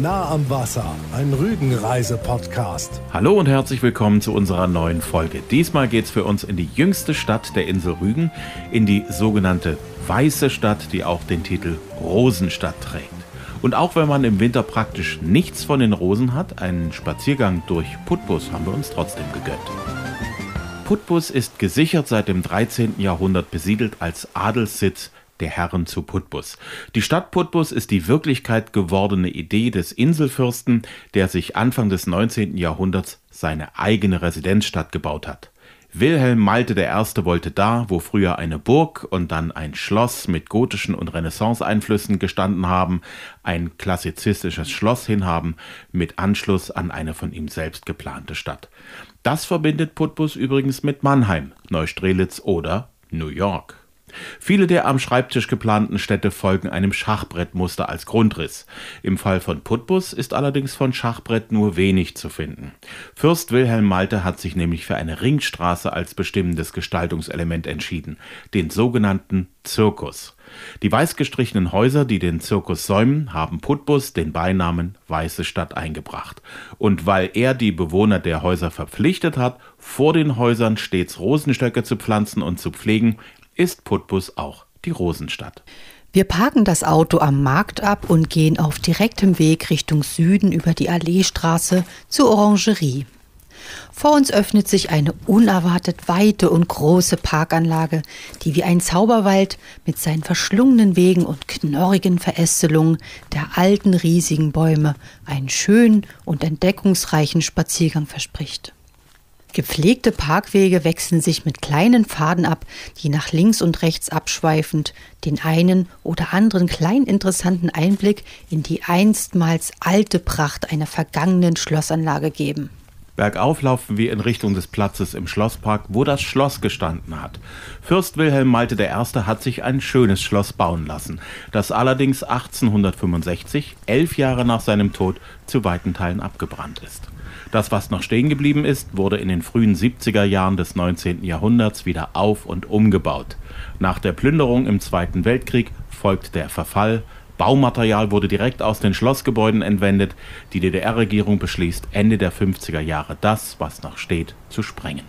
Nah am Wasser, ein Rügenreise-Podcast. Hallo und herzlich willkommen zu unserer neuen Folge. Diesmal geht es für uns in die jüngste Stadt der Insel Rügen, in die sogenannte Weiße Stadt, die auch den Titel Rosenstadt trägt. Und auch wenn man im Winter praktisch nichts von den Rosen hat, einen Spaziergang durch Putbus haben wir uns trotzdem gegönnt. Putbus ist gesichert seit dem 13. Jahrhundert besiedelt als Adelssitz der Herren zu Putbus. Die Stadt Putbus ist die Wirklichkeit gewordene Idee des Inselfürsten, der sich Anfang des 19. Jahrhunderts seine eigene Residenzstadt gebaut hat. Wilhelm Malte I. wollte da, wo früher eine Burg und dann ein Schloss mit gotischen und Renaissance-Einflüssen gestanden haben, ein klassizistisches Schloss hinhaben, mit Anschluss an eine von ihm selbst geplante Stadt. Das verbindet Putbus übrigens mit Mannheim, Neustrelitz oder New York. Viele der am Schreibtisch geplanten Städte folgen einem Schachbrettmuster als Grundriss. Im Fall von Putbus ist allerdings von Schachbrett nur wenig zu finden. Fürst Wilhelm Malte hat sich nämlich für eine Ringstraße als bestimmendes Gestaltungselement entschieden, den sogenannten Zirkus. Die weiß gestrichenen Häuser, die den Zirkus säumen, haben Putbus den Beinamen Weiße Stadt eingebracht. Und weil er die Bewohner der Häuser verpflichtet hat, vor den Häusern stets Rosenstöcke zu pflanzen und zu pflegen, ist Putbus auch die Rosenstadt. Wir parken das Auto am Markt ab und gehen auf direktem Weg Richtung Süden über die Alleestraße zur Orangerie. Vor uns öffnet sich eine unerwartet weite und große Parkanlage, die wie ein Zauberwald mit seinen verschlungenen Wegen und knorrigen Verästelungen der alten riesigen Bäume einen schönen und entdeckungsreichen Spaziergang verspricht. Gepflegte Parkwege wechseln sich mit kleinen Pfaden ab, die nach links und rechts abschweifend den einen oder anderen klein interessanten Einblick in die einstmals alte Pracht einer vergangenen Schlossanlage geben. Bergauf laufen wir in Richtung des Platzes im Schlosspark, wo das Schloss gestanden hat. Fürst Wilhelm Malte I. hat sich ein schönes Schloss bauen lassen, das allerdings 1865, elf Jahre nach seinem Tod, zu weiten Teilen abgebrannt ist. Das, was noch stehen geblieben ist, wurde in den frühen 70er Jahren des 19. Jahrhunderts wieder auf und umgebaut. Nach der Plünderung im Zweiten Weltkrieg folgt der Verfall, Baumaterial wurde direkt aus den Schlossgebäuden entwendet. Die DDR-Regierung beschließt Ende der 50er Jahre das, was noch steht, zu sprengen.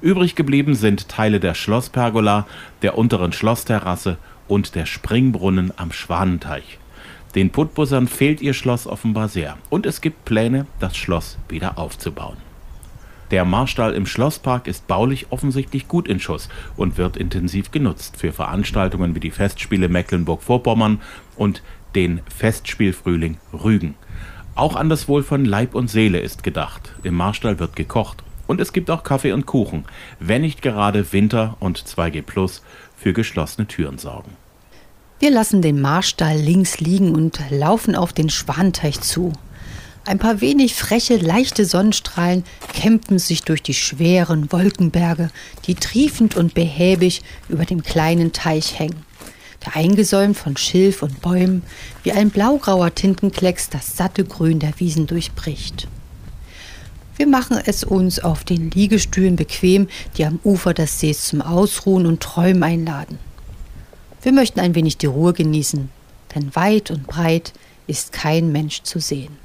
Übrig geblieben sind Teile der Schlosspergola, der unteren Schlossterrasse und der Springbrunnen am Schwanenteich. Den Putbussern fehlt ihr Schloss offenbar sehr und es gibt Pläne, das Schloss wieder aufzubauen. Der Marstall im Schlosspark ist baulich offensichtlich gut in Schuss und wird intensiv genutzt für Veranstaltungen wie die Festspiele Mecklenburg-Vorpommern und den Festspielfrühling Rügen. Auch an das Wohl von Leib und Seele ist gedacht. Im Marstall wird gekocht und es gibt auch Kaffee und Kuchen, wenn nicht gerade Winter und 2G Plus für geschlossene Türen sorgen. Wir lassen den Marstall links liegen und laufen auf den Schwanteich zu. Ein paar wenig freche, leichte Sonnenstrahlen kämpfen sich durch die schweren Wolkenberge, die triefend und behäbig über dem kleinen Teich hängen. Der eingesäumt von Schilf und Bäumen, wie ein blaugrauer Tintenklecks das satte Grün der Wiesen durchbricht. Wir machen es uns auf den Liegestühlen bequem, die am Ufer des Sees zum Ausruhen und Träumen einladen. Wir möchten ein wenig die Ruhe genießen, denn weit und breit ist kein Mensch zu sehen.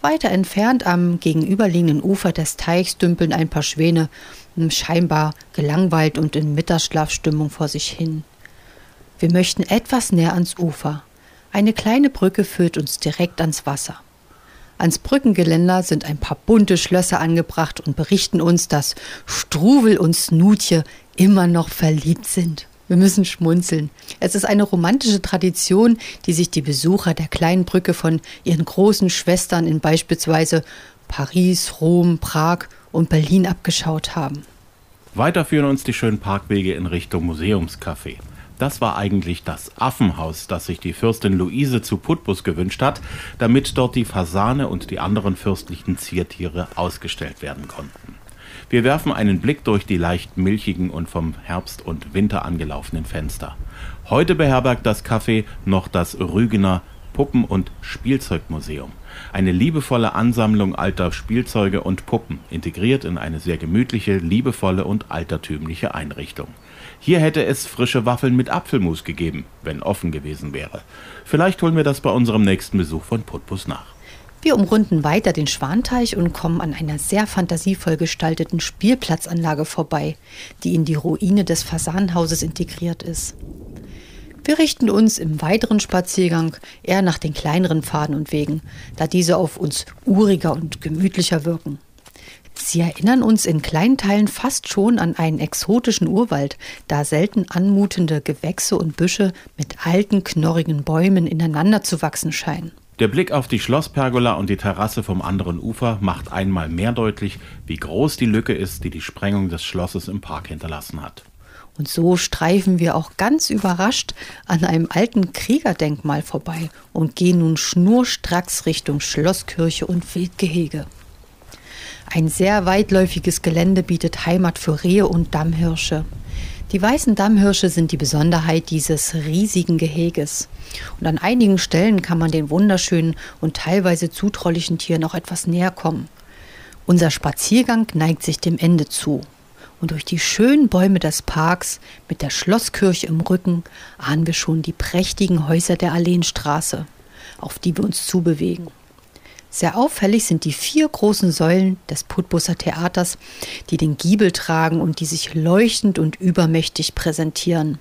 Weiter entfernt am gegenüberliegenden Ufer des Teichs dümpeln ein paar Schwäne, scheinbar gelangweilt und in Mittagsschlafstimmung vor sich hin. Wir möchten etwas näher ans Ufer. Eine kleine Brücke führt uns direkt ans Wasser. Ans Brückengeländer sind ein paar bunte Schlösser angebracht und berichten uns, dass Struwel und Snutje immer noch verliebt sind. Wir müssen schmunzeln. Es ist eine romantische Tradition, die sich die Besucher der kleinen Brücke von ihren großen Schwestern in beispielsweise Paris, Rom, Prag und Berlin abgeschaut haben. Weiter führen uns die schönen Parkwege in Richtung Museumscafé. Das war eigentlich das Affenhaus, das sich die Fürstin Luise zu Putbus gewünscht hat, damit dort die Fasane und die anderen fürstlichen Ziertiere ausgestellt werden konnten. Wir werfen einen Blick durch die leicht milchigen und vom Herbst und Winter angelaufenen Fenster. Heute beherbergt das Café noch das Rügener Puppen- und Spielzeugmuseum. Eine liebevolle Ansammlung alter Spielzeuge und Puppen, integriert in eine sehr gemütliche, liebevolle und altertümliche Einrichtung. Hier hätte es frische Waffeln mit Apfelmus gegeben, wenn offen gewesen wäre. Vielleicht holen wir das bei unserem nächsten Besuch von Putbus nach. Wir umrunden weiter den Schwanteich und kommen an einer sehr fantasievoll gestalteten Spielplatzanlage vorbei, die in die Ruine des Fasanenhauses integriert ist. Wir richten uns im weiteren Spaziergang eher nach den kleineren Pfaden und Wegen, da diese auf uns uriger und gemütlicher wirken. Sie erinnern uns in kleinen Teilen fast schon an einen exotischen Urwald, da selten anmutende Gewächse und Büsche mit alten, knorrigen Bäumen ineinander zu wachsen scheinen. Der Blick auf die Schlosspergola und die Terrasse vom anderen Ufer macht einmal mehr deutlich, wie groß die Lücke ist, die die Sprengung des Schlosses im Park hinterlassen hat. Und so streifen wir auch ganz überrascht an einem alten Kriegerdenkmal vorbei und gehen nun schnurstracks Richtung Schlosskirche und Wildgehege. Ein sehr weitläufiges Gelände bietet Heimat für Rehe und Dammhirsche. Die weißen Dammhirsche sind die Besonderheit dieses riesigen Geheges. Und an einigen Stellen kann man den wunderschönen und teilweise zutraulichen Tieren auch etwas näher kommen. Unser Spaziergang neigt sich dem Ende zu und durch die schönen Bäume des Parks mit der Schlosskirche im Rücken ahnen wir schon die prächtigen Häuser der Alleenstraße, auf die wir uns zubewegen. Sehr auffällig sind die vier großen Säulen des Putbusser Theaters, die den Giebel tragen und die sich leuchtend und übermächtig präsentieren.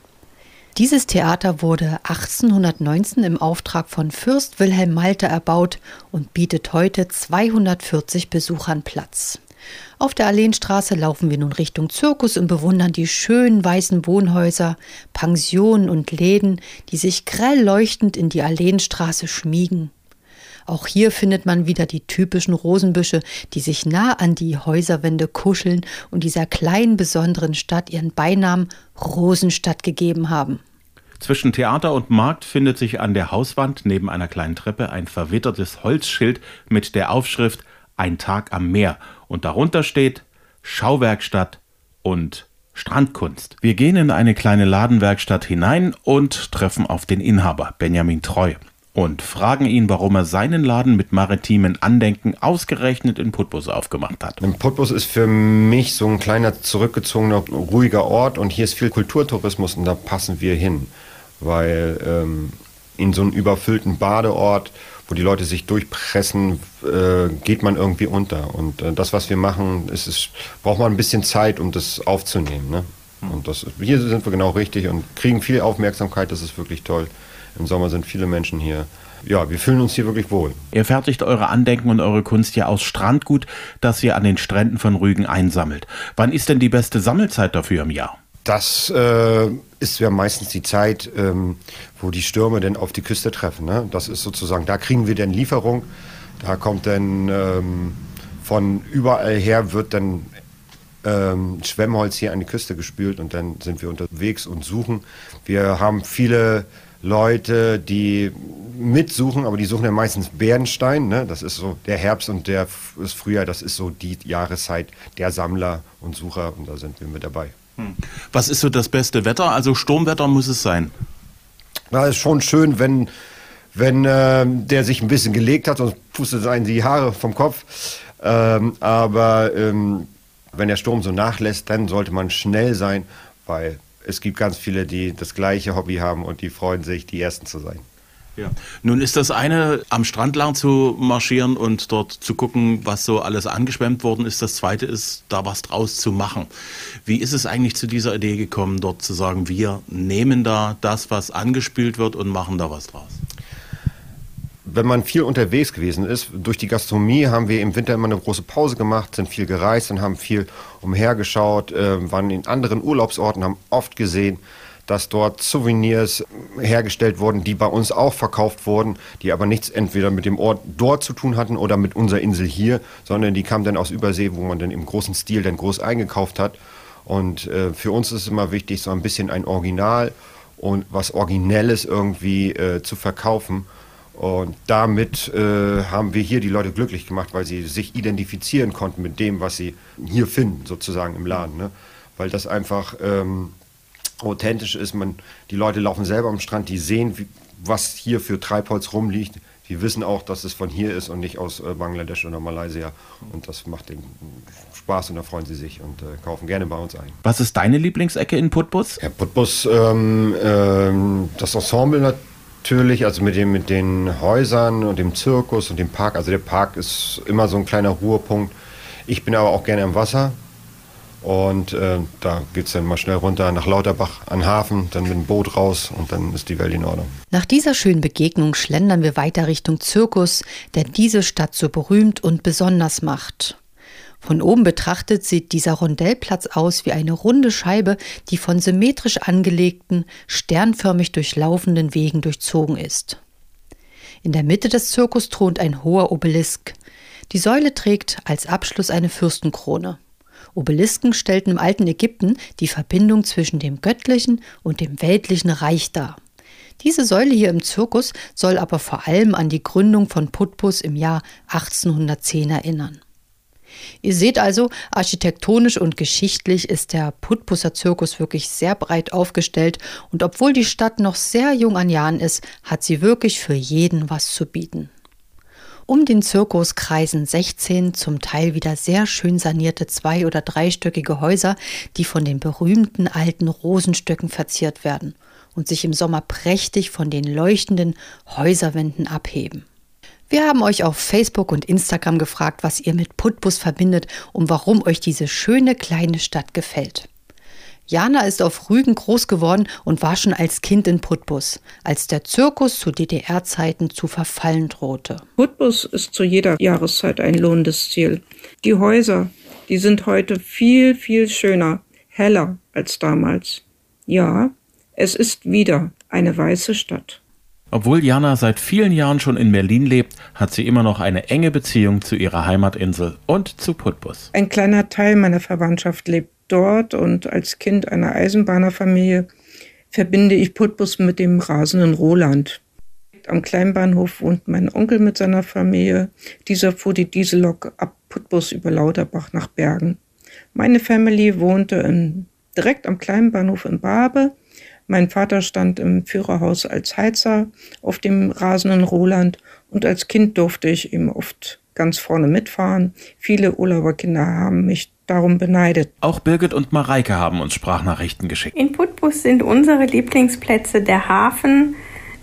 Dieses Theater wurde 1819 im Auftrag von Fürst Wilhelm Malte erbaut und bietet heute 240 Besuchern Platz. Auf der Alleenstraße laufen wir nun Richtung Zirkus und bewundern die schönen weißen Wohnhäuser, Pensionen und Läden, die sich grell leuchtend in die Alleenstraße schmiegen. Auch hier findet man wieder die typischen Rosenbüsche, die sich nah an die Häuserwände kuscheln und dieser kleinen besonderen Stadt ihren Beinamen Rosenstadt gegeben haben. Zwischen Theater und Markt findet sich an der Hauswand neben einer kleinen Treppe ein verwittertes Holzschild mit der Aufschrift Ein Tag am Meer und darunter steht Schauwerkstatt und Strandkunst. Wir gehen in eine kleine Ladenwerkstatt hinein und treffen auf den Inhaber, Benjamin Treu, und fragen ihn, warum er seinen Laden mit maritimen Andenken ausgerechnet in Putbus aufgemacht hat. Putbus ist für mich so ein kleiner, zurückgezogener, ruhiger Ort und hier ist viel Kulturtourismus und da passen wir hin, weil ähm, in so einem überfüllten Badeort wo die Leute sich durchpressen, äh, geht man irgendwie unter. Und äh, das, was wir machen, ist, ist, braucht man ein bisschen Zeit, um das aufzunehmen. Ne? Hm. Und das, hier sind wir genau richtig und kriegen viel Aufmerksamkeit, das ist wirklich toll. Im Sommer sind viele Menschen hier. Ja, wir fühlen uns hier wirklich wohl. Ihr fertigt eure Andenken und eure Kunst ja aus Strandgut, das ihr an den Stränden von Rügen einsammelt. Wann ist denn die beste Sammelzeit dafür im Jahr? Das äh, ist ja meistens die Zeit, ähm, wo die Stürme dann auf die Küste treffen. Ne? Das ist sozusagen, da kriegen wir dann Lieferung. Da kommt dann ähm, von überall her wird dann ähm, Schwemmholz hier an die Küste gespült und dann sind wir unterwegs und suchen. Wir haben viele Leute, die mitsuchen, aber die suchen ja meistens Bärenstein. Ne? Das ist so der Herbst und der das Frühjahr, das ist so die Jahreszeit der Sammler und Sucher und da sind wir mit dabei. Hm. Was ist so das beste Wetter? Also Sturmwetter muss es sein. Na, ist schon schön, wenn, wenn äh, der sich ein bisschen gelegt hat, sonst pustet es einen die Haare vom Kopf. Ähm, aber ähm, wenn der Sturm so nachlässt, dann sollte man schnell sein, weil es gibt ganz viele, die das gleiche Hobby haben und die freuen sich, die Ersten zu sein. Ja. Nun ist das eine, am Strand lang zu marschieren und dort zu gucken, was so alles angeschwemmt worden ist. Das zweite ist, da was draus zu machen. Wie ist es eigentlich zu dieser Idee gekommen, dort zu sagen, wir nehmen da das, was angespült wird und machen da was draus? Wenn man viel unterwegs gewesen ist, durch die Gastronomie haben wir im Winter immer eine große Pause gemacht, sind viel gereist und haben viel umhergeschaut, äh, waren in anderen Urlaubsorten, haben oft gesehen, dass dort Souvenirs hergestellt wurden, die bei uns auch verkauft wurden, die aber nichts entweder mit dem Ort dort zu tun hatten oder mit unserer Insel hier, sondern die kamen dann aus Übersee, wo man dann im großen Stil dann groß eingekauft hat. Und äh, für uns ist es immer wichtig, so ein bisschen ein Original und was Originelles irgendwie äh, zu verkaufen. Und damit äh, haben wir hier die Leute glücklich gemacht, weil sie sich identifizieren konnten mit dem, was sie hier finden, sozusagen im Laden. Ne? Weil das einfach ähm, authentisch ist. Man, die Leute laufen selber am Strand, die sehen, wie, was hier für Treibholz rumliegt. wir wissen auch, dass es von hier ist und nicht aus äh, Bangladesch oder Malaysia. Und das macht den Spaß und da freuen sie sich und äh, kaufen gerne bei uns ein. Was ist deine Lieblingsecke in Putbus? Ja, Putbus, ähm, ähm, das Ensemble natürlich, also mit, dem, mit den Häusern und dem Zirkus und dem Park. Also der Park ist immer so ein kleiner Ruhepunkt. Ich bin aber auch gerne am Wasser. Und äh, da geht es dann mal schnell runter nach Lauterbach an Hafen, dann mit dem Boot raus und dann ist die Welt in Ordnung. Nach dieser schönen Begegnung schlendern wir weiter Richtung Zirkus, der diese Stadt so berühmt und besonders macht. Von oben betrachtet sieht dieser Rondellplatz aus wie eine runde Scheibe, die von symmetrisch angelegten, sternförmig durchlaufenden Wegen durchzogen ist. In der Mitte des Zirkus thront ein hoher Obelisk. Die Säule trägt als Abschluss eine Fürstenkrone. Obelisken stellten im alten Ägypten die Verbindung zwischen dem göttlichen und dem weltlichen Reich dar. Diese Säule hier im Zirkus soll aber vor allem an die Gründung von Putbus im Jahr 1810 erinnern. Ihr seht also, architektonisch und geschichtlich ist der Putbusser Zirkus wirklich sehr breit aufgestellt und obwohl die Stadt noch sehr jung an Jahren ist, hat sie wirklich für jeden was zu bieten. Um den Zirkus kreisen 16 zum Teil wieder sehr schön sanierte zwei- oder dreistöckige Häuser, die von den berühmten alten Rosenstöcken verziert werden und sich im Sommer prächtig von den leuchtenden Häuserwänden abheben. Wir haben euch auf Facebook und Instagram gefragt, was ihr mit Putbus verbindet und warum euch diese schöne kleine Stadt gefällt. Jana ist auf Rügen groß geworden und war schon als Kind in Putbus, als der Zirkus zu DDR-Zeiten zu verfallen drohte. Putbus ist zu jeder Jahreszeit ein lohnendes Ziel. Die Häuser, die sind heute viel, viel schöner, heller als damals. Ja, es ist wieder eine weiße Stadt. Obwohl Jana seit vielen Jahren schon in Berlin lebt, hat sie immer noch eine enge Beziehung zu ihrer Heimatinsel und zu Putbus. Ein kleiner Teil meiner Verwandtschaft lebt dort und als Kind einer Eisenbahnerfamilie verbinde ich Putbus mit dem rasenden Roland. Am Kleinbahnhof wohnt mein Onkel mit seiner Familie. Dieser fuhr die Diesellok ab Putbus über Lauterbach nach Bergen. Meine Family wohnte in, direkt am Kleinbahnhof in Barbe. Mein Vater stand im Führerhaus als Heizer auf dem rasenden Roland und als Kind durfte ich ihm oft ganz vorne mitfahren. Viele Urlauberkinder haben mich darum beneidet. Auch Birgit und Mareike haben uns Sprachnachrichten geschickt. In Putbus sind unsere Lieblingsplätze der Hafen,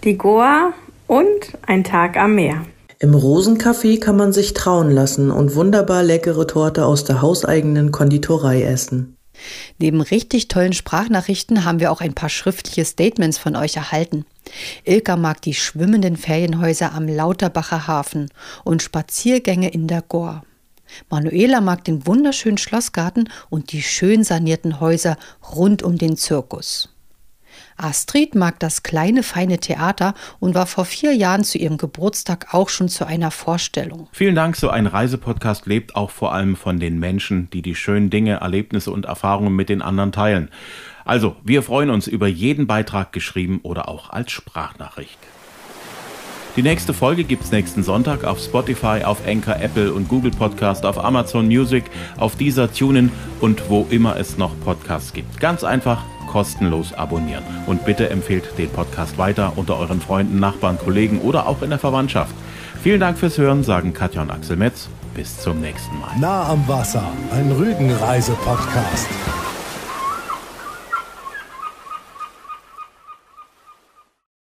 die Goa und ein Tag am Meer. Im Rosencafé kann man sich trauen lassen und wunderbar leckere Torte aus der hauseigenen Konditorei essen. Neben richtig tollen Sprachnachrichten haben wir auch ein paar schriftliche Statements von euch erhalten. Ilka mag die schwimmenden Ferienhäuser am Lauterbacher Hafen und Spaziergänge in der Goa. Manuela mag den wunderschönen Schlossgarten und die schön sanierten Häuser rund um den Zirkus. Astrid mag das kleine feine Theater und war vor vier Jahren zu ihrem Geburtstag auch schon zu einer Vorstellung. Vielen Dank, so ein Reisepodcast lebt auch vor allem von den Menschen, die die schönen Dinge, Erlebnisse und Erfahrungen mit den anderen teilen. Also, wir freuen uns über jeden Beitrag geschrieben oder auch als Sprachnachricht. Die nächste Folge gibt's nächsten Sonntag auf Spotify, auf Anchor, Apple und Google Podcast, auf Amazon Music, auf dieser Tunen und wo immer es noch Podcasts gibt. Ganz einfach kostenlos abonnieren. Und bitte empfehlt den Podcast weiter unter euren Freunden, Nachbarn, Kollegen oder auch in der Verwandtschaft. Vielen Dank fürs Hören, sagen Katja und Axel Metz. Bis zum nächsten Mal. Nah am Wasser, ein Rügenreise-Podcast.